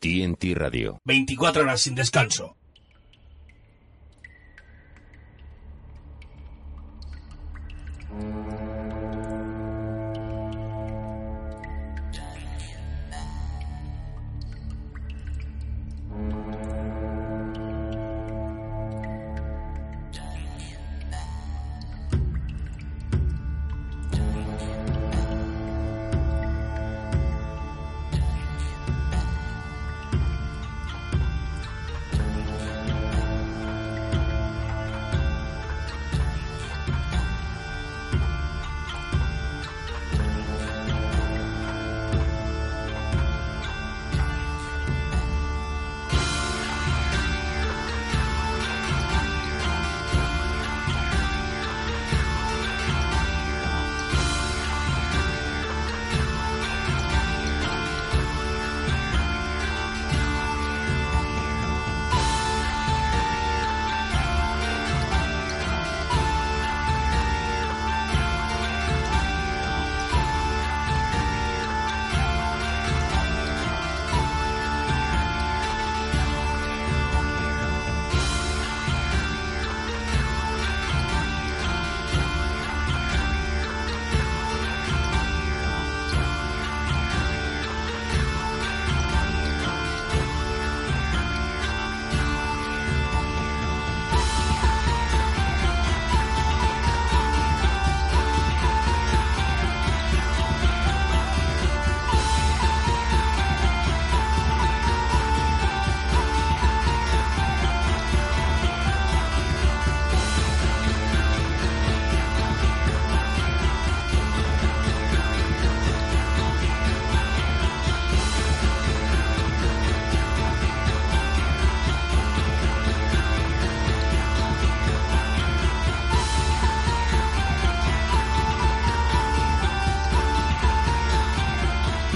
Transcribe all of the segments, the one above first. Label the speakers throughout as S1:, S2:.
S1: TNT Radio.
S2: 24 horas sin descanso.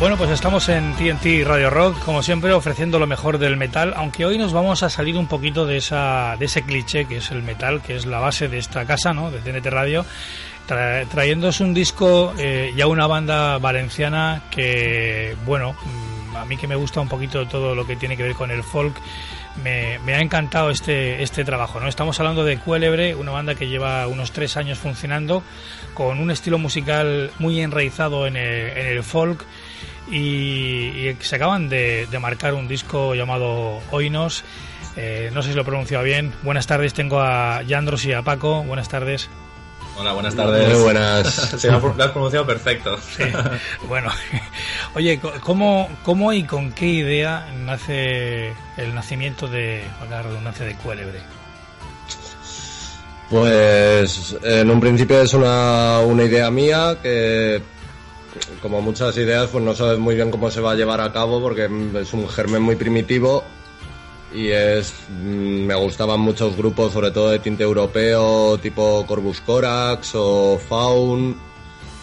S3: Bueno, pues estamos en TNT Radio Rock, como siempre, ofreciendo lo mejor del metal, aunque hoy nos vamos a salir un poquito de, esa, de ese cliché que es el metal, que es la base de esta casa, ¿no? De TNT Radio, tra trayéndoos un disco eh, ya una banda valenciana que, bueno, mm, a mí que me gusta un poquito todo lo que tiene que ver con el folk, me, ha encantado este, este trabajo. ¿no? Estamos hablando de Cuélebre, una banda que lleva unos tres años funcionando, con un estilo musical muy enraizado en en el folk y, y, se acaban de, de, marcar un disco llamado Oinos. Eh, no sé si lo he pronunciado bien. Buenas tardes, tengo a Yandros y a Paco. Buenas tardes.
S4: Hola, buenas tardes.
S5: Muy buenas.
S4: Se lo has pronunciado perfecto.
S3: Sí. Bueno, oye, ¿cómo, ¿cómo y con qué idea nace el nacimiento de, la redundancia de Cuélebre?
S5: Pues en un principio es una, una idea mía que como muchas ideas, pues no sabes muy bien cómo se va a llevar a cabo porque es un germen muy primitivo y es mm, me gustaban muchos grupos, sobre todo de tinte europeo, tipo Corvus Corax o Faun,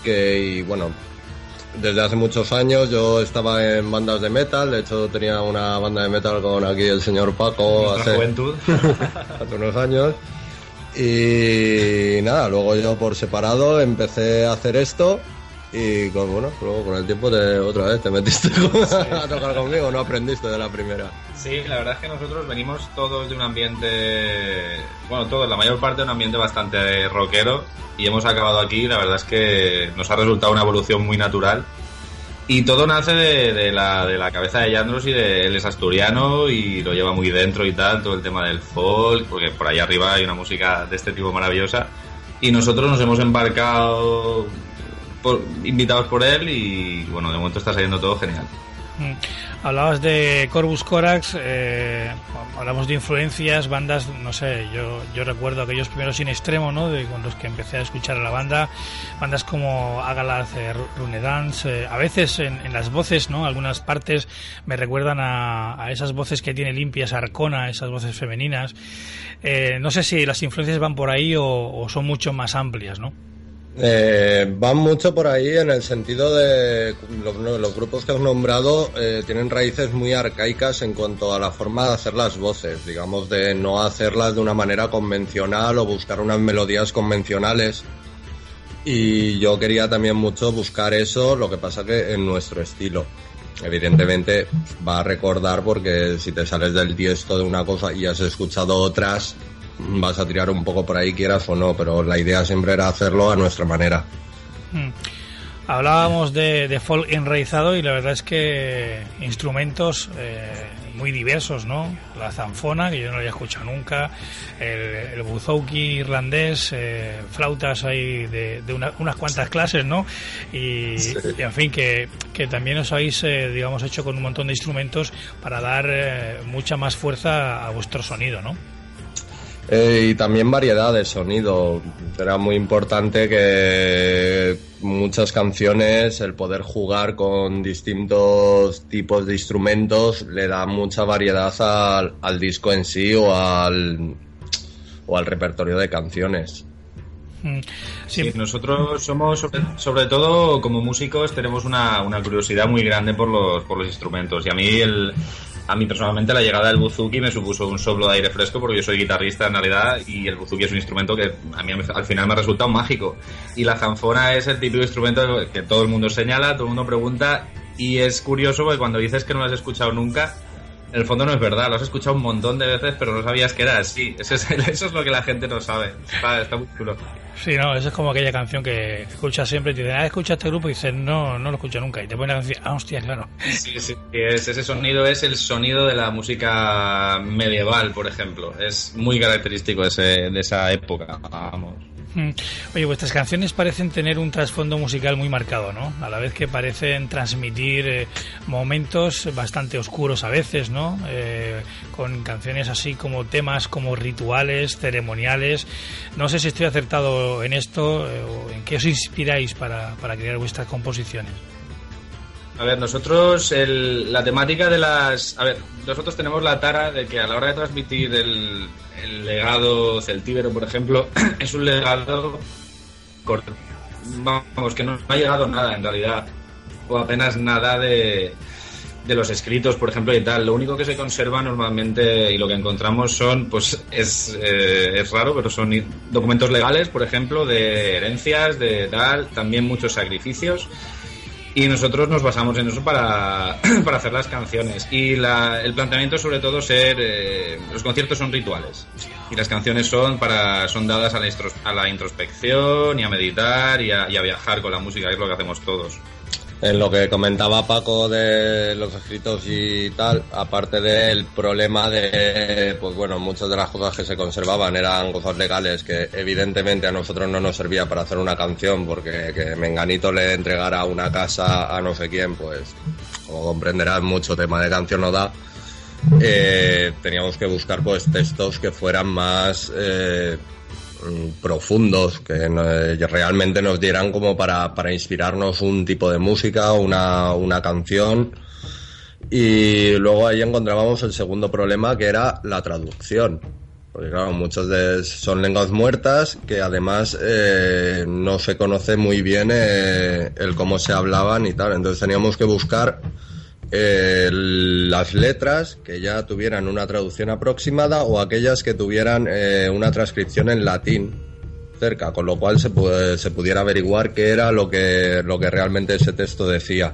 S5: que y bueno, desde hace muchos años yo estaba en bandas de metal, de hecho tenía una banda de metal con aquí el señor Paco
S4: hace, juventud.
S5: hace unos años. Y nada, luego yo por separado empecé a hacer esto y con, bueno, luego con el tiempo te, otra vez te metiste a tocar conmigo, no aprendiste de la primera.
S4: Sí, la verdad es que nosotros venimos todos de un ambiente, bueno, todos, la mayor parte de un ambiente bastante rockero y hemos acabado aquí, la verdad es que nos ha resultado una evolución muy natural. Y todo nace de, de la, de la cabeza de Yandros y de él es asturiano y lo lleva muy dentro y tal, todo el tema del folk, porque por ahí arriba hay una música de este tipo maravillosa. Y nosotros nos hemos embarcado por, invitados por él y bueno, de momento está saliendo todo genial.
S3: Mm. Hablabas de Corvus Corax, eh, hablamos de influencias, bandas, no sé, yo, yo recuerdo aquellos primeros sin extremo, ¿no? De con los que empecé a escuchar a la banda, bandas como Agalaz, eh, Runedance, eh, a veces en, las voces, ¿no? Algunas partes me recuerdan a, a, esas voces que tiene limpias Arcona, esas voces femeninas. Eh, no sé si las influencias van por ahí o, o son mucho más amplias, ¿no?
S5: Eh, van mucho por ahí en el sentido de los, grupos que has nombrado eh, tienen raíces muy arcaicas en cuanto a la forma de hacer las voces, digamos de no hacerlas de una manera convencional o buscar unas melodías convencionales. Y yo quería también mucho buscar eso, lo que pasa que en nuestro estilo. Evidentemente va a recordar porque si te sales del tiesto de una cosa y has escuchado otras, vas a tirar un poco por ahí, quieras o no, pero la idea siempre era hacerlo a nuestra manera.
S3: Hmm. Hablábamos de, folk enraizado y la verdad es que instrumentos eh, muy diversos, ¿no? La zanfona, que yo no había escuchado nunca, el, buzouki irlandés, eh, flautas ahí de, unas cuantas clases, ¿no? Y, en fin, que, que, también os habéis, eh, digamos, hecho con un montón de instrumentos para dar mucha más fuerza a vuestro sonido, ¿no?
S5: Eh, y también variedad de sonido. Era muy importante que muchas canciones, el poder jugar con distintos tipos de instrumentos, le da mucha variedad al, disco en sí o al, o al repertorio de canciones.
S4: Mm. Sí, nosotros somos, sobre, todo como músicos, tenemos una, una curiosidad muy grande por los, por los instrumentos. Y a mí el, a mí personalmente la llegada del buzuki me supuso un soplo de aire fresco porque yo soy guitarrista en realidad y el buzuki es un instrumento que a mí al final me ha resultado mágico. Y la zanfona es el típico instrumento que todo el mundo señala, todo el mundo pregunta y es curioso porque cuando dices que no lo has escuchado nunca, en el fondo no es verdad, lo has escuchado un montón de veces, pero no sabías que era así. Eso es, eso es lo que la gente no sabe. Está, está muy chulo.
S3: Sí, no, eso es como aquella canción que escuchas siempre y te dicen, ah, escucha este grupo y dices, no, no lo escucho nunca. Y te ponen a decir, ah, hostia, claro.
S4: Sí, sí, ese sonido es el sonido de la música medieval, por ejemplo. Es muy característico ese, de esa época, vamos.
S3: Mm. Oye, vuestras canciones parecen tener un trasfondo musical muy marcado, ¿no? A la vez que parecen transmitir eh, momentos bastante oscuros a veces, ¿no? Eh, con canciones así como temas como rituales, ceremoniales. No sé si estoy acertado en esto eh, o en qué os inspiráis para, para crear vuestras composiciones.
S4: A ver, nosotros el, la temática de las... A ver, nosotros tenemos la tara de que a la hora de transmitir el, el legado celtíbero, por ejemplo, es un legado corto. Vamos, que no ha llegado nada en realidad, o apenas nada de, de los escritos, por ejemplo, y tal. Lo único que se conserva normalmente y lo que encontramos son, pues es, eh, es raro, pero son documentos legales, por ejemplo, de herencias, de tal, también muchos sacrificios y nosotros nos basamos en eso para, para hacer las canciones. Y la, el planteamiento sobre todo ser, eh, los conciertos son rituales y las canciones son para son dadas a la, introspección y a meditar y a, y a viajar con la música, es lo que hacemos todos.
S5: En lo que comentaba Paco de los escritos y tal, aparte del problema de, pues bueno, muchas de las cosas que se conservaban eran cosas legales que evidentemente a nosotros no nos servía para hacer una canción porque que Menganito le entregara una casa a no sé quién, pues como comprenderás mucho tema de canción no da. Eh, teníamos que buscar pues textos que fueran más eh, profundos que eh, realmente nos dieran como para, para inspirarnos un tipo de música, una, una canción. Y luego ahí encontrábamos el segundo problema que era la traducción. Porque claro, muchos de son lenguas muertas que además eh, no se conoce muy bien eh, el cómo se hablaban y tal. Entonces teníamos que buscar las letras que ya tuvieran una traducción aproximada o aquellas que tuvieran eh, una transcripción en latín cerca, con lo cual se, se pudiera averiguar qué era lo que, lo que realmente ese texto decía.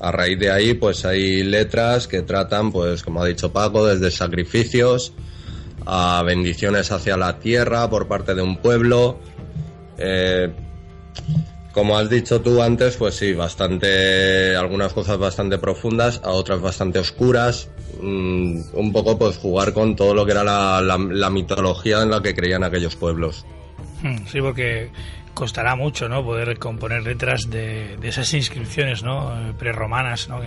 S5: A raíz de ahí, pues hay letras que tratan, pues como ha dicho Paco, desde sacrificios a bendiciones hacia la tierra por parte de un pueblo. Eh, como has dicho tú antes, pues sí, bastante, algunas cosas bastante profundas, a otras bastante oscuras, mm, un poco pues jugar con todo lo que era la, mitología en la que creían aquellos pueblos.
S3: Hmm, sí, porque costará mucho, ¿no? Poder componer letras de, esas inscripciones, ¿no? Preromanas, ¿no?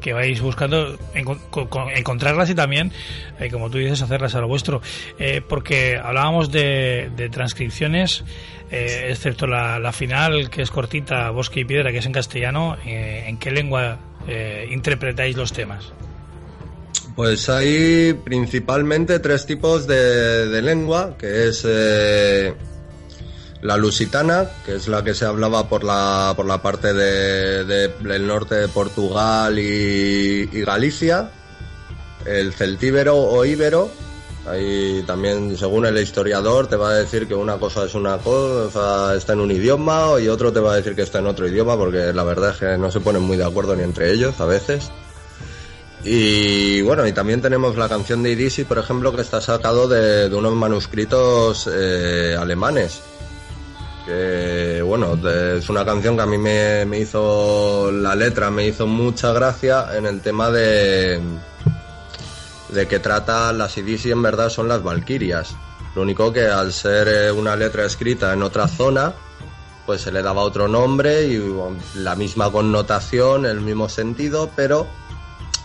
S3: Que, vais buscando encontrarlas y también, eh, como tú dices, hacerlas a lo vuestro. Eh, porque hablábamos de, transcripciones, eh, excepto la, final, que es cortita, Bosque y Piedra, que es en castellano, ¿en qué lengua interpretáis los temas?
S5: Pues hay principalmente tres tipos de, lengua, que es la lusitana, que es la que se hablaba por la, por la parte de, del norte de Portugal y, Galicia, el celtíbero o íbero, ahí también según el historiador te va a decir que una cosa es una cosa, está en un idioma y otro te va a decir que está en otro idioma, porque la verdad es que no se ponen muy de acuerdo ni entre ellos a veces. Y bueno, y también tenemos la canción de Idisi, por ejemplo, que está sacado de, unos manuscritos eh, alemanes que bueno, es una canción que a mí me, hizo la letra, me hizo mucha gracia en el tema de, de que trata las Idisi en verdad son las Valquirias. Lo único que al ser eh, una letra escrita en otra zona, pues se le daba otro nombre y la misma connotación, el mismo sentido, pero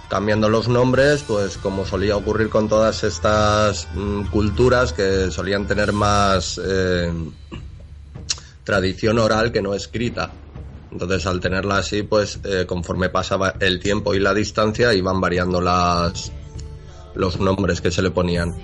S5: cambiando los nombres, pues como solía ocurrir con todas estas mm, culturas que solían tener más eh, tradición oral que no escrita. Entonces, al tenerla así, pues eh, conforme pasaba el tiempo y la distancia, iban variando las, los nombres que se le ponían.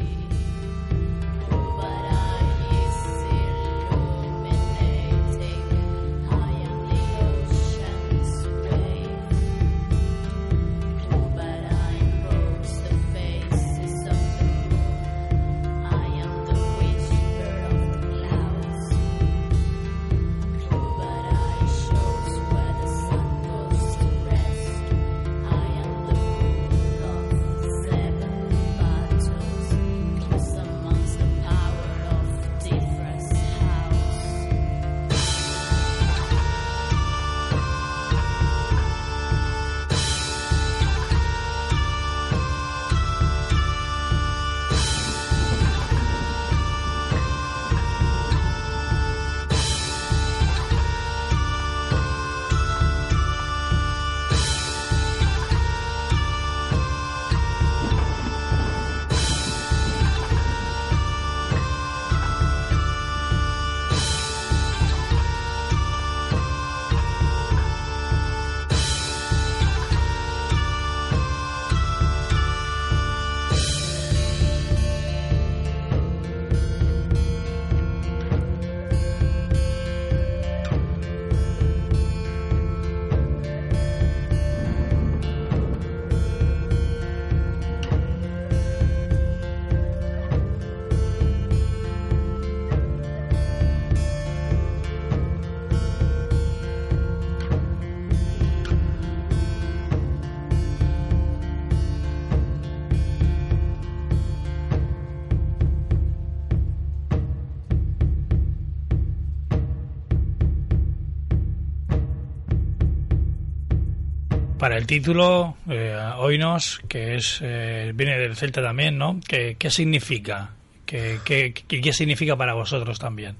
S3: El título, eh, Oinos, que es eh, viene del celta también, ¿no? ¿Qué, significa? ¿Qué, qué, significa para vosotros también?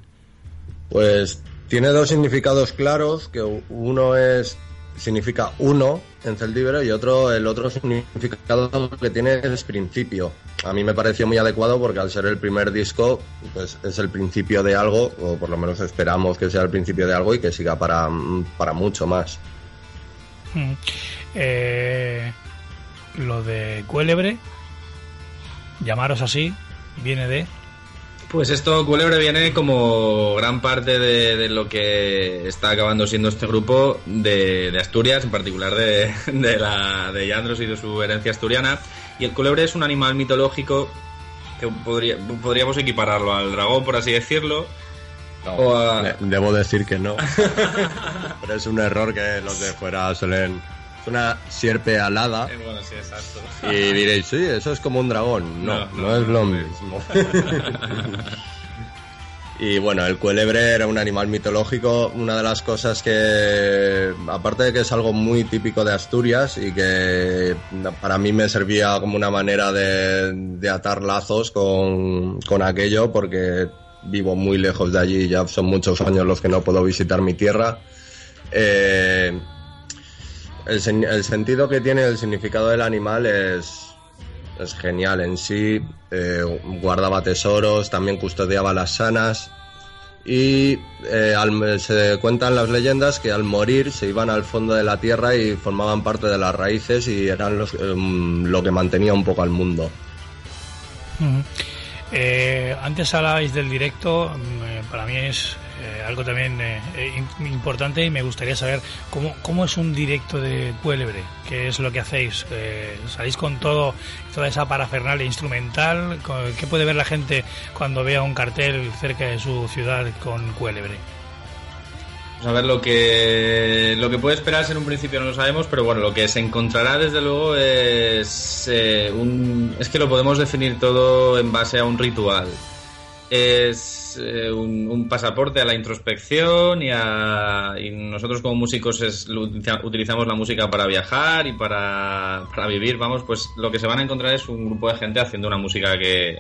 S5: Pues tiene dos significados claros, que uno es significa uno en celtíbero y otro el otro significado que tiene es principio. A mí me pareció muy adecuado porque al ser el primer disco, pues es el principio de algo, o por lo menos esperamos que sea el principio de algo y que siga para, para mucho más.
S3: Mm. Eh, lo de Cuélebre, llamaros así, viene de...
S4: Pues esto, Cuélebre, viene como gran parte de, lo que está acabando siendo este grupo de, Asturias, en particular de, la, de Yandros y de su herencia asturiana. Y el culebre es un animal mitológico que podría, podríamos equipararlo al dragón, por así decirlo.
S5: Debo decir que no. Pero es un error que los de fuera suelen una sierpe alada.
S4: Eh,
S5: y diréis, sí, eso es como un dragón. No, no, es lo mismo. y bueno, el cuélebre era un animal mitológico. Una de las cosas que, aparte de que es algo muy típico de Asturias y que para mí me servía como una manera de, atar lazos con, con aquello, porque vivo muy lejos de allí, ya son muchos años los que no puedo visitar mi tierra. Eh, el, sentido que tiene el significado del animal es, es genial en sí. Eh, guardaba tesoros, también custodiaba las sanas. Y eh, al, se cuentan las leyendas que al morir se iban al fondo de la tierra y formaban parte de las raíces y eran los, um, lo que mantenía un poco al mundo.
S3: Eh, antes hablabais del directo, para mí es eh, algo también eh, importante y me gustaría saber cómo, cómo es un directo de Cuélebre, qué es lo que hacéis, eh, salís con todo toda esa parafernalia instrumental, qué puede ver la gente cuando vea un cartel cerca de su ciudad con Cuélebre.
S4: Pues a ver, lo que, lo que puede esperarse en un principio no lo sabemos, pero bueno, lo que se encontrará desde luego es, eh, un, es que lo podemos definir todo en base a un ritual. Es eh, un, un, pasaporte a la introspección y, a, y nosotros como músicos es, utilizamos la música para viajar y para, para vivir. Vamos, pues lo que se van a encontrar es un grupo de gente haciendo una música que,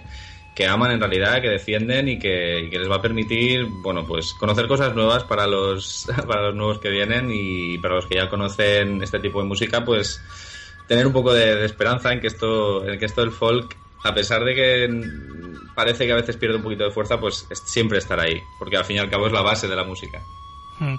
S4: que aman en realidad, que defienden y que, les va a permitir, bueno, pues conocer cosas nuevas para los, para los nuevos que vienen y para los que ya conocen este tipo de música, pues tener un poco de, esperanza en que esto, en que esto del folk, a pesar de que parece que a veces pierde un poquito de fuerza, pues es, siempre estar ahí, porque al fin y al cabo es la base de la música.
S3: Mm.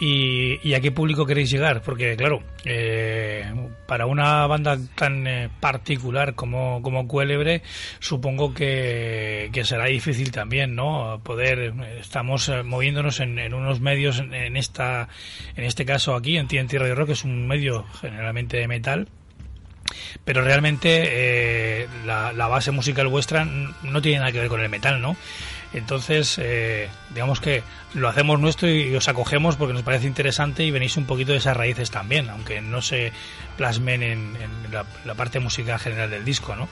S3: ¿Y, ¿Y, a qué público queréis llegar? Porque, claro, eh, para una banda tan eh, particular como, como Cuélebre, supongo que, será difícil también, ¿no? Poder, estamos eh, moviéndonos en, en, unos medios, en, en, esta, en este caso aquí, en TNT Radio Rock, que es un medio generalmente de metal, pero realmente eh, la, la, base musical vuestra no tiene nada que ver con el metal, ¿no? Entonces, eh, digamos que lo hacemos nuestro y os acogemos porque nos parece interesante y venís un poquito de esas raíces también, aunque no se plasmen en, la, parte musical general del disco, ¿no?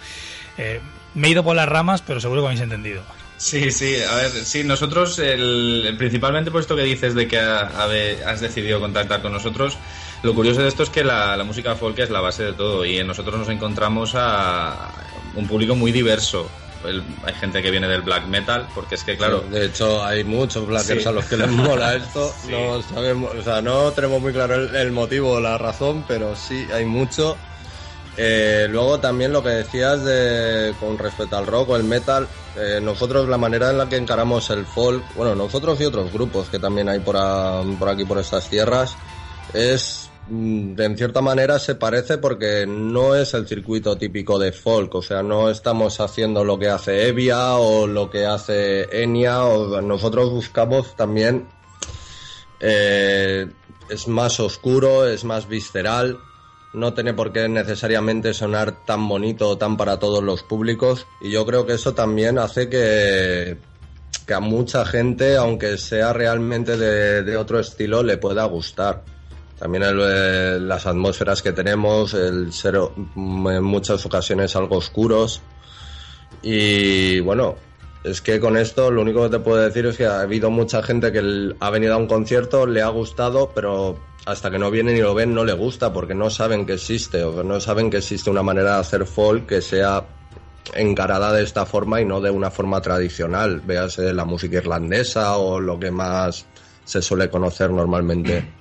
S3: Eh, me he ido por las ramas, pero seguro que habéis entendido.
S4: Sí, sí, a ver, sí, nosotros, el, principalmente por esto que dices de que has decidido contactar con nosotros, lo curioso de esto es que la, la, música folk es la base de todo y en nosotros nos encontramos a un público muy diverso. El, hay gente que viene del black metal, porque es que, claro.
S5: Sí, de hecho, hay muchos blackers sí. a los que les mola esto. sí. No sabemos, o sea, no tenemos muy claro el, el motivo o la razón, pero sí hay mucho. Eh, luego también lo que decías de con respecto al rock o el metal, eh, nosotros la manera en la que encaramos el folk, bueno, nosotros y otros grupos que también hay por, a, por aquí, por estas tierras, es en cierta manera se parece porque no es el circuito típico de folk, o sea, no estamos haciendo lo que hace Evia o lo que hace Enya, o nosotros buscamos también eh, es más oscuro, es más visceral, no tiene por qué necesariamente sonar tan bonito o tan para todos los públicos y yo creo que eso también hace que, que a mucha gente, aunque sea realmente de otro estilo, le pueda gustar. También el, el, las atmósferas que tenemos, el ser en muchas ocasiones algo oscuros. Y bueno, es que con esto lo único que te puedo decir es que ha habido mucha gente que ha venido a un concierto, le ha gustado, pero hasta que no vienen y lo ven no le gusta porque no saben que existe o no saben que existe una manera de hacer folk que sea encarada de esta forma y no de una forma tradicional, véase la música irlandesa o lo que más se suele conocer normalmente.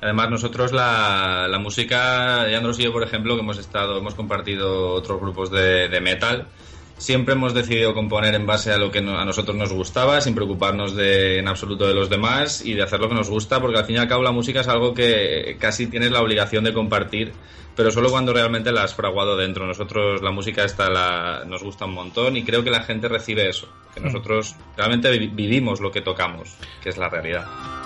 S4: Además, nosotros la, la música, Yandros y yo, por ejemplo, que hemos estado, hemos compartido otros grupos de, de metal, siempre hemos decidido componer en base a lo que a nosotros nos gustaba, sin preocuparnos de, en absoluto de los demás y de hacer lo que nos gusta, porque al fin y al cabo la música es algo que casi tienes la obligación de compartir, pero solo cuando realmente la has fraguado dentro. Nosotros la música esta la, nos gusta un montón y creo que la gente recibe eso, que nosotros realmente vivimos lo que tocamos, que es la realidad.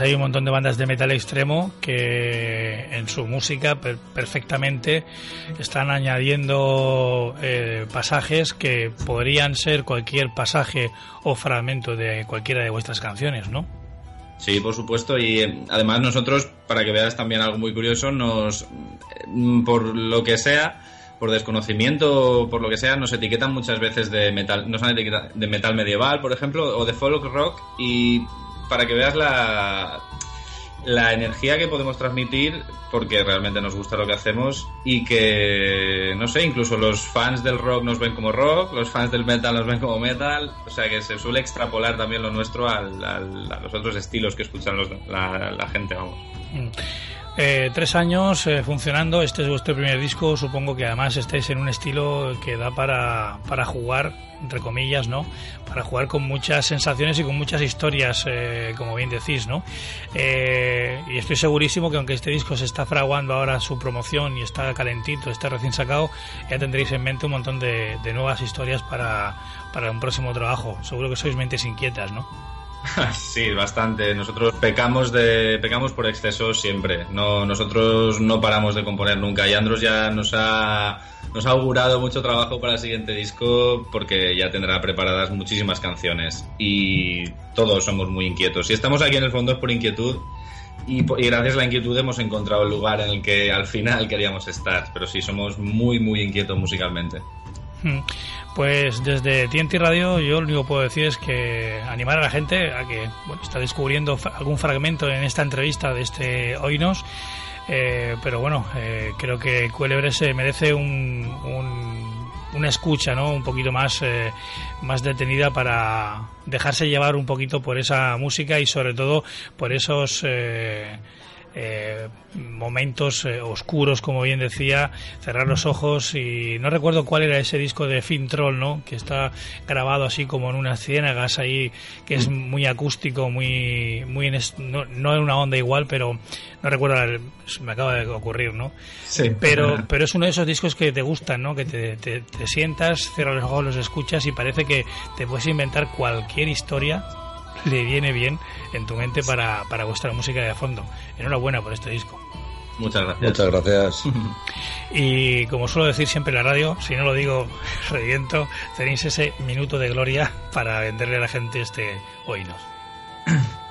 S3: Hay un montón de bandas de metal extremo que en su música perfectamente están añadiendo eh, pasajes que podrían ser cualquier pasaje o fragmento de cualquiera de vuestras canciones, ¿no?
S4: Sí, por supuesto. Y eh, además nosotros, para que veas también algo muy curioso, nos, mm, por lo que sea, por desconocimiento, por lo que sea, nos etiquetan muchas veces de metal, nos han de metal medieval, por ejemplo, o de folk rock. Y para que veas la, la energía que podemos transmitir porque realmente nos gusta lo que hacemos y que, no sé, incluso los fans del rock nos ven como rock, los fans del metal nos ven como metal, o sea que se suele extrapolar también lo nuestro al, a los otros estilos que escuchan la, la, gente, vamos.
S3: Eh, tres años eh, funcionando, este es vuestro primer disco, supongo que además estáis en un estilo que da para, para jugar, entre comillas, ¿no? Para jugar con muchas sensaciones y con muchas historias, eh, como bien decís, ¿no? y estoy segurísimo que aunque este disco se está fraguando ahora su promoción y está calentito, está recién sacado, ya tendréis en mente un montón de, de nuevas historias para, para un próximo trabajo. Seguro que sois mentes inquietas, ¿no?
S4: Sí, bastante. Nosotros pecamos de pecamos por exceso siempre. No, nosotros no paramos de componer nunca. Y Andros ya nos ha nos ha augurado mucho trabajo para el siguiente disco porque ya tendrá preparadas muchísimas canciones y todos somos muy inquietos. Si estamos aquí en el fondo es por inquietud y, y, gracias a la inquietud hemos encontrado el lugar en el que al final queríamos estar. Pero sí, somos muy, muy inquietos musicalmente.
S3: Pues desde TNT Radio yo lo único que puedo decir es que animar a la gente a que bueno, está descubriendo algún fragmento en esta entrevista de este Oinos, eh, pero bueno, eh, creo que Cuélebre se merece un, una escucha ¿no? un poquito más, eh, más detenida para dejarse llevar un poquito por esa música y sobre todo por esos eh, momentos eh, oscuros, como bien decía, cerrar los ojos y no recuerdo cuál era ese disco de Fin Troll, ¿no? Que está grabado así como en unas ciénagas ahí, que es muy acústico, muy, muy en no, no, en una onda igual, pero no recuerdo, me acaba de ocurrir, ¿no?
S4: Sí.
S3: Pero, pero es uno de esos discos que te gustan, ¿no? Que te, te, te sientas, cierras los ojos, los escuchas y parece que te puedes inventar cualquier historia le viene bien en tu mente para, para vuestra música de fondo. Enhorabuena por este disco.
S4: Muchas gracias.
S5: Muchas gracias.
S3: Y como suelo decir siempre en la radio, si no lo digo, reviento, tenéis ese minuto de gloria para venderle a la gente este Oínos.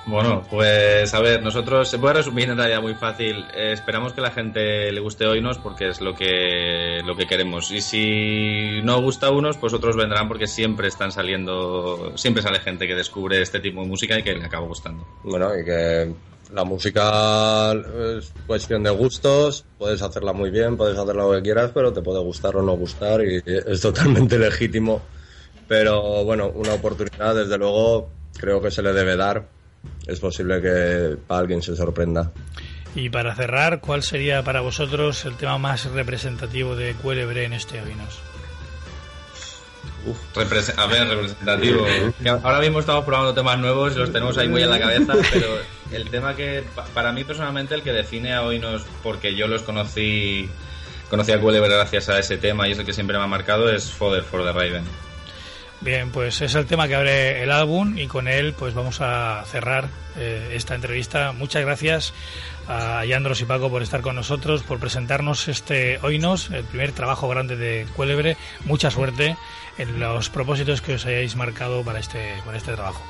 S4: Bueno, pues a ver, nosotros se puede resumir en realidad muy fácil. Eh, esperamos que la gente le guste Oinos porque es lo que, lo que queremos. Y si no gusta a unos, pues otros vendrán porque siempre están saliendo, siempre sale gente que descubre este tipo de música y que le acaba gustando.
S5: Bueno, y que la música es cuestión de gustos, puedes hacerla muy bien, puedes hacerla lo que quieras, pero te puede gustar o no gustar y es totalmente legítimo. Pero bueno, una oportunidad desde luego creo que se le debe dar es posible que para alguien se sorprenda.
S3: Y para cerrar, ¿cuál sería para vosotros el tema más representativo de Cuélebre en este Avinos?
S4: a ver, representativo. Ahora mismo estamos probando temas nuevos y los tenemos ahí muy en la cabeza, pero el tema que, para mí personalmente, el que define a Oinos, porque yo los conocí, conocí a Cuélebre gracias a ese tema y es el que siempre me ha marcado, es Fodder for the Raven.
S3: Bien, pues es el tema que abre el álbum y con él pues vamos a cerrar eh, esta entrevista. Muchas gracias a Yandros y Paco por estar con nosotros, por presentarnos este Hoynos, el primer trabajo grande de Cuélebre. Mucha suerte en los propósitos que os hayáis marcado para este, para este trabajo.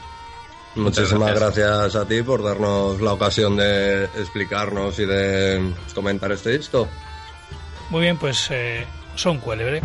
S5: Muchísimas gracias. a ti por darnos la ocasión de explicarnos y de comentar este disco.
S3: Muy bien, pues eh, son Cuélebre.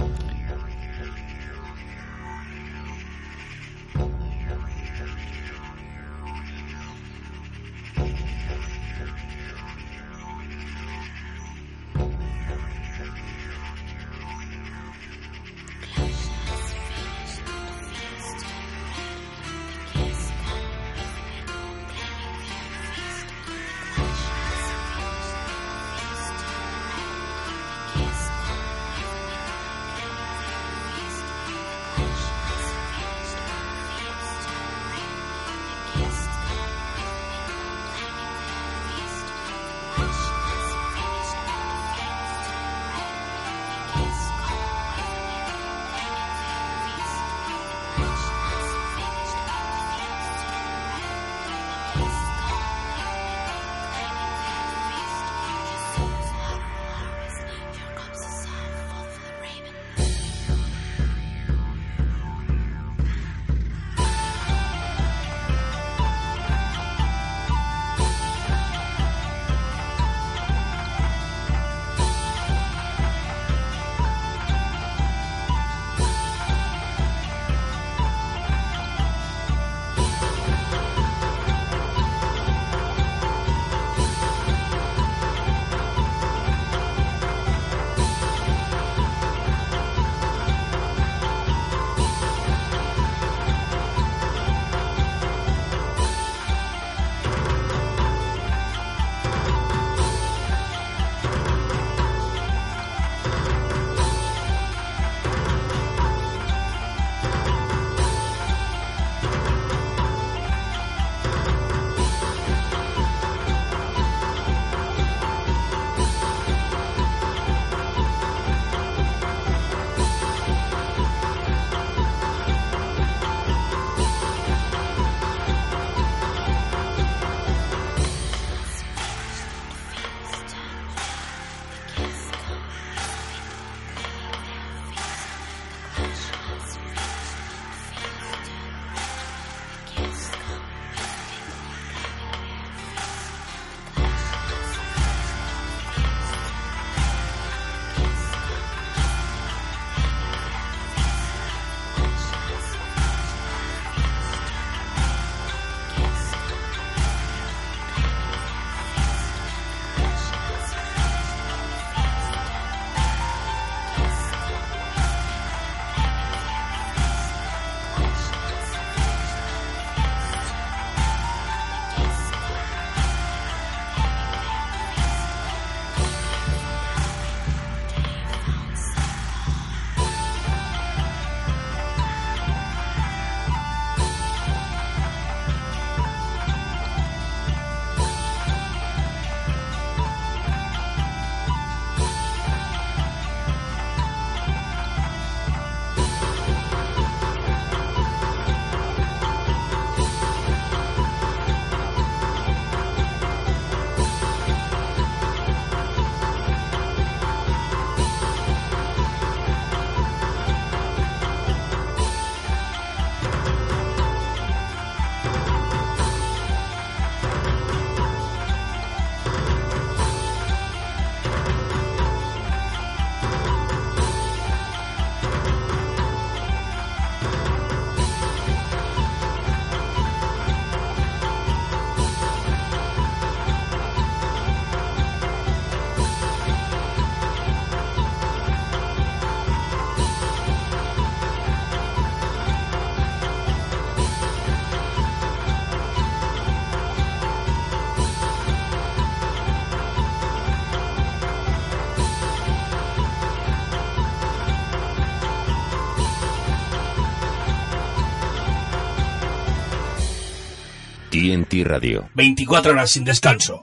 S1: TNT Radio.
S2: 24 horas sin descanso.